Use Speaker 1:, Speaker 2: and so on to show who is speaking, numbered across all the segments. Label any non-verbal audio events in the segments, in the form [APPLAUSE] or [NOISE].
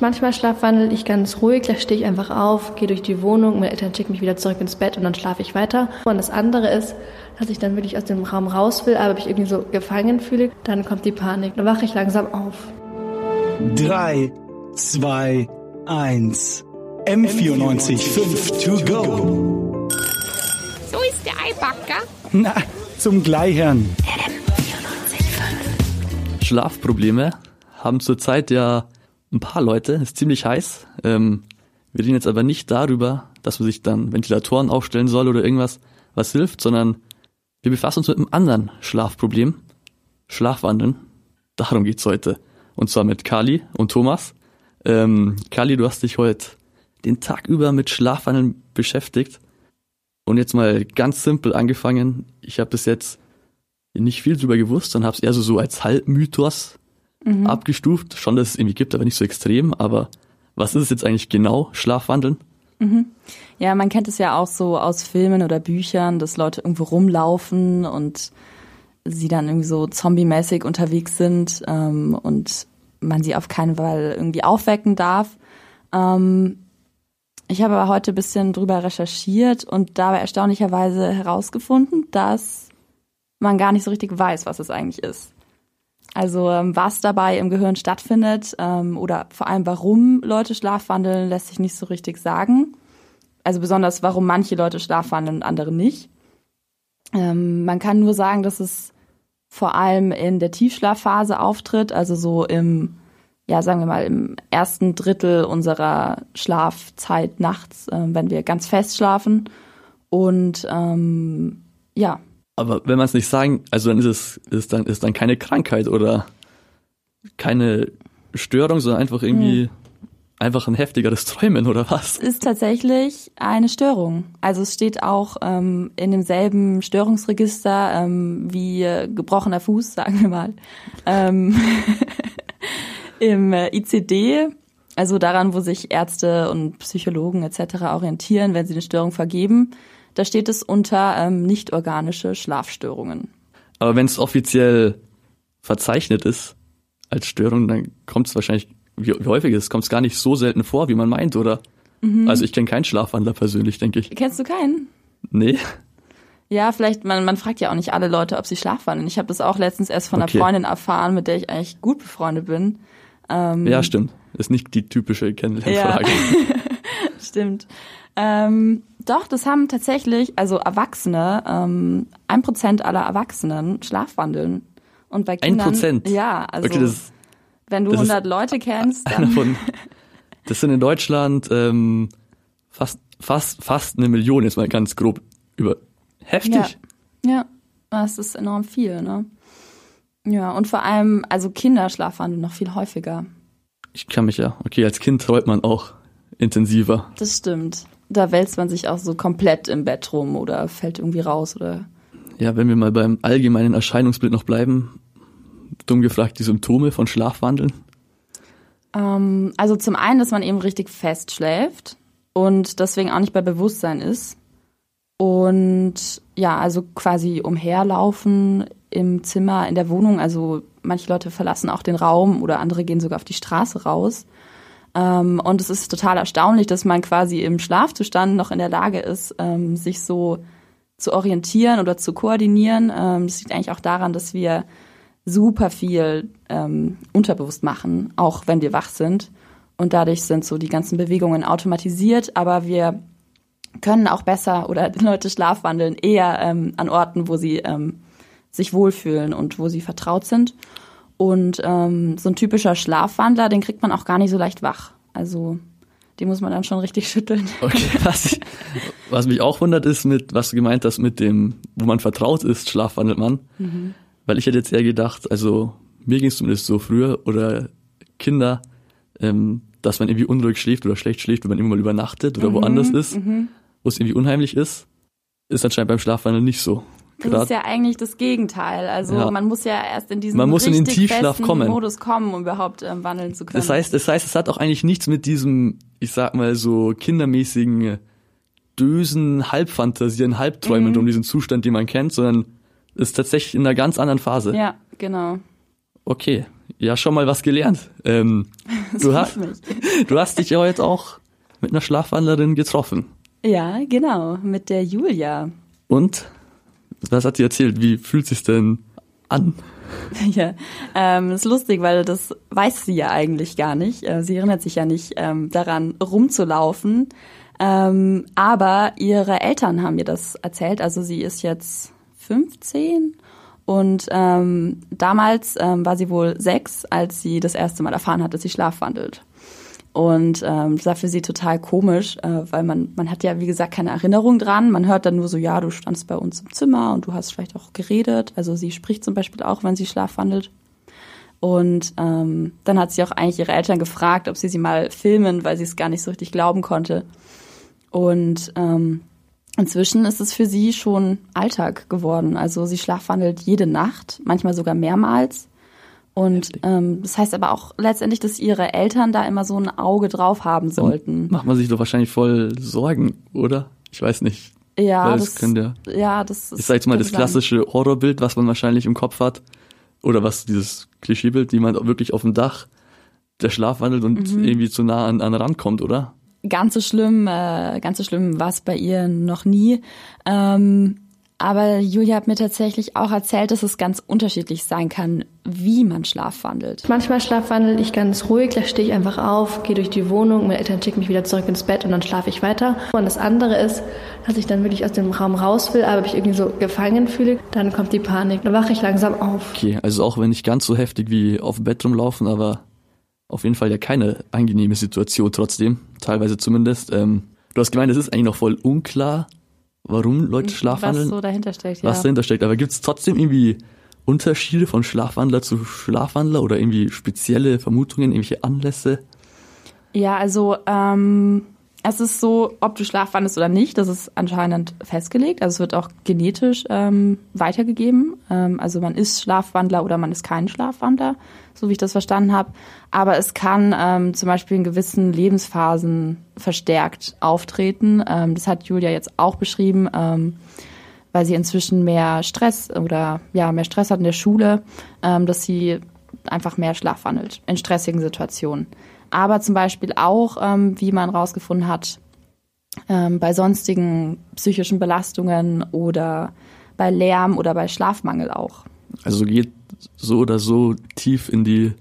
Speaker 1: Manchmal schlafwandel ich ganz ruhig, da stehe ich einfach auf, gehe durch die Wohnung, meine Eltern schicken mich wieder zurück ins Bett und dann schlafe ich weiter. Und das andere ist, dass ich dann wirklich aus dem Raum raus will, aber mich irgendwie so gefangen fühle, dann kommt die Panik. Dann wache ich langsam auf.
Speaker 2: 3, 2, 1. M94 5 to go.
Speaker 3: So ist der Eibacker.
Speaker 2: Na, zum Gleichern.
Speaker 4: Schlafprobleme haben zurzeit ja ein paar Leute, ist ziemlich heiß. Ähm, wir reden jetzt aber nicht darüber, dass man sich dann Ventilatoren aufstellen soll oder irgendwas, was hilft, sondern wir befassen uns mit einem anderen Schlafproblem. Schlafwandeln. Darum geht's heute. Und zwar mit Kali und Thomas. Ähm, Kali, du hast dich heute den Tag über mit Schlafwandeln beschäftigt. Und jetzt mal ganz simpel angefangen. Ich habe bis jetzt nicht viel drüber gewusst und habe es eher so, so als Halbmythos mhm. abgestuft. Schon, dass es irgendwie gibt, aber nicht so extrem. Aber was ist es jetzt eigentlich genau, Schlafwandeln?
Speaker 5: Mhm. Ja, man kennt es ja auch so aus Filmen oder Büchern, dass Leute irgendwo rumlaufen und sie dann irgendwie so zombie-mäßig unterwegs sind ähm, und man sie auf keinen Fall irgendwie aufwecken darf. Ähm, ich habe aber heute ein bisschen drüber recherchiert und dabei erstaunlicherweise herausgefunden, dass man gar nicht so richtig weiß, was es eigentlich ist. Also ähm, was dabei im Gehirn stattfindet ähm, oder vor allem warum Leute schlafwandeln, lässt sich nicht so richtig sagen. Also besonders warum manche Leute schlafwandeln und andere nicht. Ähm, man kann nur sagen, dass es vor allem in der Tiefschlafphase auftritt, also so im, ja sagen wir mal, im ersten Drittel unserer Schlafzeit nachts, wenn wir ganz fest schlafen. Und ähm, ja,
Speaker 4: aber wenn man es nicht sagen, also dann ist es ist dann ist dann keine Krankheit oder keine Störung, sondern einfach irgendwie hm. einfach ein heftigeres Träumen oder was?
Speaker 5: Es ist tatsächlich eine Störung. Also es steht auch ähm, in demselben Störungsregister ähm, wie gebrochener Fuß, [LAUGHS] sagen wir mal, ähm, [LAUGHS] im äh, ICD. Also daran, wo sich Ärzte und Psychologen etc. orientieren, wenn sie eine Störung vergeben. Da steht es unter ähm, nicht-organische Schlafstörungen.
Speaker 4: Aber wenn es offiziell verzeichnet ist als Störung, dann kommt es wahrscheinlich, wie, wie häufig ist es, kommt es gar nicht so selten vor, wie man meint, oder? Mhm. Also ich kenne keinen Schlafwandler persönlich, denke ich.
Speaker 5: Kennst du keinen?
Speaker 4: Nee.
Speaker 5: Ja, vielleicht, man, man fragt ja auch nicht alle Leute, ob sie schlafwandeln. Ich habe das auch letztens erst von okay. einer Freundin erfahren, mit der ich eigentlich gut befreundet bin.
Speaker 4: Ähm, ja, stimmt. Ist nicht die typische Kennenlernfrage. Ja. [LAUGHS]
Speaker 5: stimmt. Ähm, doch, das haben tatsächlich, also Erwachsene, ähm, ein Prozent aller Erwachsenen schlafwandeln. Und bei Kindern.
Speaker 4: Ein Prozent?
Speaker 5: Ja, also okay, das, wenn du 100 Leute kennst, dann.
Speaker 4: Von, das sind in Deutschland ähm, fast, fast, fast eine Million, jetzt mal ganz grob über. Heftig.
Speaker 5: Ja, ja, das ist enorm viel, ne? Ja, und vor allem, also Kinder schlafwandeln noch viel häufiger.
Speaker 4: Ich kann mich ja, okay, als Kind träumt man auch intensiver.
Speaker 5: Das stimmt da wälzt man sich auch so komplett im Bett rum oder fällt irgendwie raus oder.
Speaker 4: Ja, wenn wir mal beim allgemeinen Erscheinungsbild noch bleiben, dumm gefragt, die Symptome von Schlafwandeln?
Speaker 5: Ähm, also zum einen, dass man eben richtig fest schläft und deswegen auch nicht bei Bewusstsein ist. Und ja, also quasi umherlaufen im Zimmer, in der Wohnung. Also manche Leute verlassen auch den Raum oder andere gehen sogar auf die Straße raus. Ähm, und es ist total erstaunlich, dass man quasi im Schlafzustand noch in der Lage ist, ähm, sich so zu orientieren oder zu koordinieren. Ähm, das liegt eigentlich auch daran, dass wir super viel unterbewusst machen, auch wenn wir wach sind. Und dadurch sind so die ganzen Bewegungen automatisiert, aber wir können auch besser oder [LAUGHS] Leute schlafwandeln eher ähm, an Orten, wo sie ähm, sich wohlfühlen und wo sie vertraut sind. Und ähm, so ein typischer Schlafwandler, den kriegt man auch gar nicht so leicht wach. Also den muss man dann schon richtig [LAUGHS] schütteln.
Speaker 4: Okay, was, was mich auch wundert ist, mit was du gemeint hast, mit dem, wo man vertraut ist, schlafwandelt man. Mhm. Weil ich hätte jetzt eher gedacht, also mir ging es zumindest so früher oder Kinder, ähm, dass man irgendwie unruhig schläft oder schlecht schläft, wenn man immer mal übernachtet oder mhm, woanders ist, mhm. wo es irgendwie unheimlich ist. Ist anscheinend beim Schlafwandeln nicht so.
Speaker 5: Das ist ja eigentlich das Gegenteil. Also ja. man muss ja erst in diesen
Speaker 4: man muss in den Tiefschlaf kommen.
Speaker 5: Modus kommen, um überhaupt ähm, wandeln zu können.
Speaker 4: Das heißt, das heißt, es hat auch eigentlich nichts mit diesem, ich sag mal so kindermäßigen Dösen, Halbfantasien, Halbträumen mhm. um diesen Zustand, den man kennt, sondern ist tatsächlich in einer ganz anderen Phase.
Speaker 5: Ja, genau.
Speaker 4: Okay, ja schon mal was gelernt. Ähm, [LAUGHS] du, hast, [LAUGHS] du hast dich ja heute auch mit einer Schlafwandlerin getroffen.
Speaker 5: Ja, genau, mit der Julia.
Speaker 4: Und was hat sie erzählt? Wie fühlt sich denn an? [LAUGHS]
Speaker 5: Ja, ähm, ist lustig, weil das weiß sie ja eigentlich gar nicht. Äh, sie erinnert sich ja nicht ähm, daran, rumzulaufen. Ähm, aber ihre Eltern haben mir das erzählt. Also sie ist jetzt 15 und ähm, damals ähm, war sie wohl sechs, als sie das erste Mal erfahren hat, dass sie schlafwandelt. Und ähm, das war für sie total komisch, äh, weil man, man hat ja, wie gesagt, keine Erinnerung dran. Man hört dann nur so, ja, du standst bei uns im Zimmer und du hast vielleicht auch geredet. Also sie spricht zum Beispiel auch, wenn sie schlafwandelt. Und ähm, dann hat sie auch eigentlich ihre Eltern gefragt, ob sie sie mal filmen, weil sie es gar nicht so richtig glauben konnte. Und ähm, inzwischen ist es für sie schon Alltag geworden. Also sie schlafwandelt jede Nacht, manchmal sogar mehrmals. Und ähm, das heißt aber auch letztendlich, dass ihre Eltern da immer so ein Auge drauf haben sollten.
Speaker 4: Dann macht man sich doch wahrscheinlich voll Sorgen, oder? Ich weiß nicht.
Speaker 5: Ja, das,
Speaker 4: das könnte,
Speaker 5: ja, das ist.
Speaker 4: ich sag jetzt mal das
Speaker 5: könnte sein.
Speaker 4: klassische Horrorbild, was man wahrscheinlich im Kopf hat. Oder was dieses Klischeebild, wie man wirklich auf dem Dach der Schlaf wandelt und
Speaker 5: Mhm.
Speaker 4: irgendwie zu nah an, an den Rand kommt, oder?
Speaker 5: Ganz so schlimm, äh, ganz so schlimm war es bei ihr noch nie. Ähm, aber Julia hat mir tatsächlich auch erzählt, dass es ganz unterschiedlich sein kann, wie man schlafwandelt.
Speaker 1: Manchmal schlafwandel ich ganz ruhig, da stehe ich einfach auf, gehe durch die Wohnung, meine Eltern schicken mich wieder zurück ins Bett und dann schlafe ich weiter. Und das andere ist, dass ich dann wirklich aus dem Raum raus will, aber mich irgendwie so gefangen fühle, dann kommt die Panik, dann wache ich langsam auf.
Speaker 4: Okay, also auch wenn nicht ganz so heftig wie auf dem Bett rumlaufen, aber auf jeden Fall ja keine angenehme Situation trotzdem, teilweise zumindest. Ähm, du hast gemeint, es ist eigentlich noch voll unklar, warum Leute
Speaker 5: Was
Speaker 4: schlafwandeln,
Speaker 5: so dahinter steckt, ja.
Speaker 4: was dahinter steckt. Aber gibt es trotzdem irgendwie Unterschiede von Schlafwandler zu Schlafwandler oder irgendwie spezielle Vermutungen, irgendwelche Anlässe?
Speaker 5: Ja, also ähm, es ist so, ob du schlafwandelst oder nicht, das ist anscheinend festgelegt. Also es wird auch genetisch ähm, weitergegeben. Ähm, also man ist Schlafwandler oder man ist kein Schlafwandler, so wie ich das verstanden habe. Aber es kann ähm, zum Beispiel in gewissen Lebensphasen verstärkt auftreten. Ähm, das hat Julia jetzt auch beschrieben, ähm, weil sie inzwischen mehr Stress oder ja mehr Stress hat in der Schule, ähm, dass sie einfach mehr schlafwandelt in stressigen Situationen aber zum Beispiel auch, ähm, wie man rausgefunden hat, ähm, bei sonstigen psychischen Belastungen oder bei Lärm oder bei Schlafmangel auch.
Speaker 4: Also geht so oder so tief in die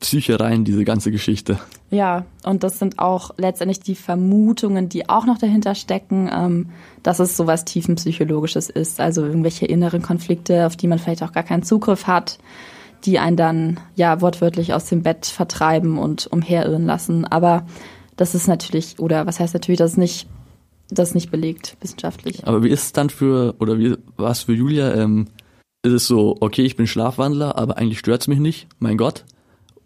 Speaker 4: Psyche rein, diese ganze Geschichte.
Speaker 5: Ja, und das sind auch letztendlich die Vermutungen, die auch noch dahinter stecken, ähm, dass es sowas tiefenpsychologisches ist, also irgendwelche inneren Konflikte, auf die man vielleicht auch gar keinen Zugriff hat, die einen dann ja wortwörtlich aus dem Bett vertreiben und umherirren lassen. Aber das ist natürlich, oder was heißt natürlich, das ist nicht, das ist nicht belegt wissenschaftlich.
Speaker 4: Aber wie ist es dann für, oder wie war es für Julia? Ähm, ist es so, okay, ich bin Schlafwandler, aber eigentlich stört's mich nicht, mein Gott?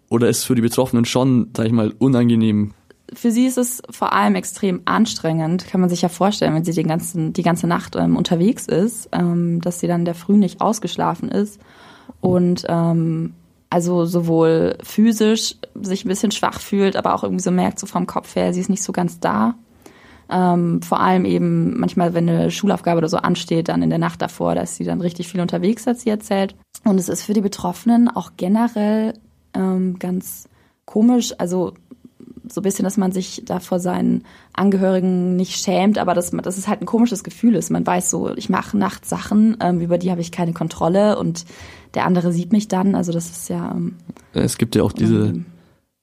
Speaker 4: Oder ist es für die Betroffenen schon, sag ich mal, unangenehm?
Speaker 5: Für sie ist es vor allem extrem anstrengend, kann man sich ja vorstellen, wenn sie den ganzen, die ganze Nacht ähm, unterwegs ist, ähm, dass sie dann der Früh nicht ausgeschlafen ist und ähm, also sowohl physisch sich ein bisschen schwach fühlt, aber auch irgendwie so merkt, so vom Kopf her, sie ist nicht so ganz da. Ähm, vor allem eben manchmal, wenn eine Schulaufgabe oder so ansteht, dann in der Nacht davor, da ist sie dann richtig viel unterwegs, hat sie erzählt. Und es ist für die Betroffenen auch generell ähm, ganz komisch, also so ein bisschen, dass man sich da vor seinen Angehörigen nicht schämt, aber dass, man, dass es halt ein komisches Gefühl ist. Man weiß so, ich mache nachts Sachen, ähm, über die habe ich keine Kontrolle und der andere sieht mich dann. Also das ist ja. Ähm,
Speaker 4: Es gibt ja auch diese,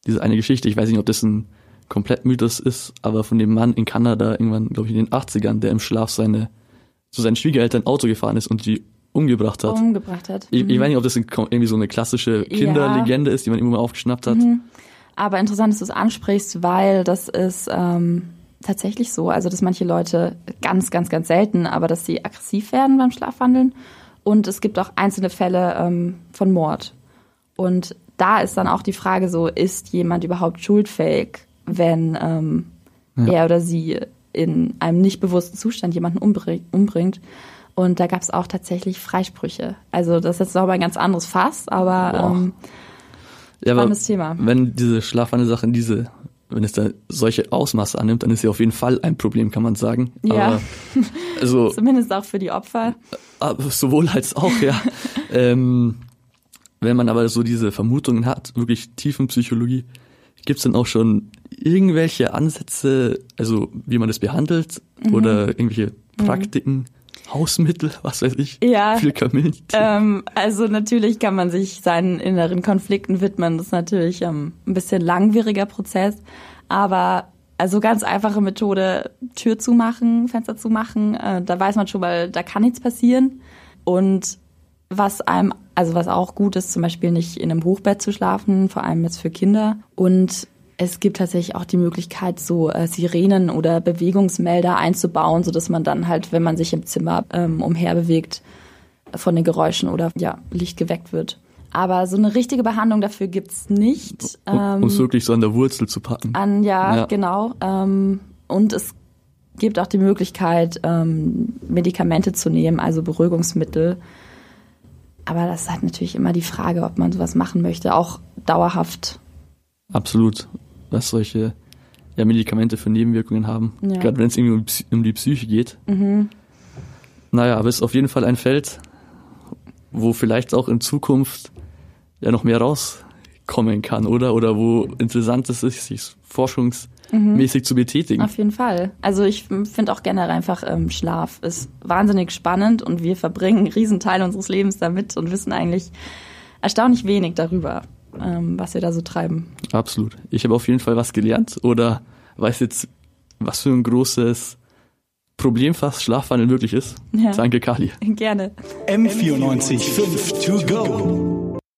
Speaker 4: diese eine Geschichte, ich weiß nicht, ob das ein Komplettmythos ist, aber von dem Mann in Kanada irgendwann, glaube ich, in den 80ern, der im Schlaf seine, zu seinen Schwiegereltern Auto gefahren ist und die umgebracht hat.
Speaker 5: umgebracht hat.
Speaker 4: Ich,
Speaker 5: Mhm.
Speaker 4: ich weiß nicht, ob das irgendwie so eine klassische Kinderlegende ist, die man immer mal aufgeschnappt hat.
Speaker 5: Aber interessant, dass du es ansprichst, weil das ist ähm, tatsächlich so. Also, dass manche Leute ganz, ganz, ganz selten, aber dass sie aggressiv werden beim Schlafwandeln. Und es gibt auch einzelne Fälle ähm, von Mord. Und da ist dann auch die Frage so, ist jemand überhaupt schuldfähig, wenn ähm, er oder sie in einem nicht bewussten Zustand jemanden umbring umbringt? Und da gab es auch tatsächlich Freisprüche. Also das ist jetzt noch mal ein ganz anderes Fass, aber ähm,
Speaker 4: Ja, aber
Speaker 5: Spannendes Thema.
Speaker 4: wenn diese Schlafwandelsache diese, wenn es da solche Ausmaße annimmt, dann ist ja auf jeden Fall ein Problem, kann man sagen.
Speaker 5: Ja.
Speaker 4: Aber, [LAUGHS] also
Speaker 5: zumindest auch für die Opfer.
Speaker 4: aber sowohl als auch, ja. [LAUGHS] ähm, wenn man aber so diese Vermutungen hat, wirklich Tiefenpsychologie, gibt's dann auch schon irgendwelche Ansätze, also wie man das behandelt
Speaker 5: Mhm.
Speaker 4: oder irgendwelche Praktiken, Hausmittel, was weiß ich,
Speaker 5: Ja,
Speaker 4: Kamillentee.
Speaker 5: Ähm, also natürlich kann man sich seinen inneren Konflikten widmen. Das ist natürlich ähm, ein bisschen langwieriger Prozess. Aber also ganz einfache Methode, Tür zumachen, Fenster zumachen, äh, da weiß man schon, weil da kann nichts passieren. Und was einem, also was auch gut ist, zum Beispiel nicht in einem Hochbett zu schlafen, vor allem jetzt für Kinder. Und es gibt tatsächlich auch die Möglichkeit, so äh, Sirenen oder Bewegungsmelder einzubauen, so dass man dann halt, wenn man sich im Zimmer ähm, umherbewegt, von den Geräuschen oder ja, Licht geweckt wird. Aber so eine richtige Behandlung dafür gibt's nicht.
Speaker 4: um
Speaker 5: Ähm,
Speaker 4: es wirklich so an der Wurzel zu packen.
Speaker 5: an, ja,
Speaker 4: Ja.
Speaker 5: genau. Ähm, und es gibt auch die Möglichkeit, ähm, Medikamente zu nehmen, also Beruhigungsmittel. Aber das ist halt natürlich immer die Frage, ob man sowas machen möchte, auch dauerhaft.
Speaker 4: Absolut. Was solche ja, Medikamente für Nebenwirkungen haben.
Speaker 5: Ja. Mhm.
Speaker 4: Gerade wenn es irgendwie um, um die Psyche geht. Naja, aber es ist auf jeden Fall ein Feld, wo vielleicht auch in Zukunft ja noch mehr rauskommen kann, oder? Oder wo interessant es ist, sich forschungsmäßig zu betätigen.
Speaker 5: Auf jeden Fall. Also ich finde auch generell einfach, ähm, Schlaf ist wahnsinnig spannend und wir verbringen einen Riesenteil unseres Lebens damit und wissen eigentlich erstaunlich wenig darüber, ähm, was wir da so treiben.
Speaker 4: Absolut. Ich habe auf jeden Fall was gelernt oder weiß jetzt, was für ein großes Problem fast Schlafwandel wirklich ist.
Speaker 5: Ja.
Speaker 4: Danke, Kali.
Speaker 5: Gerne.
Speaker 2: M94 5 to go.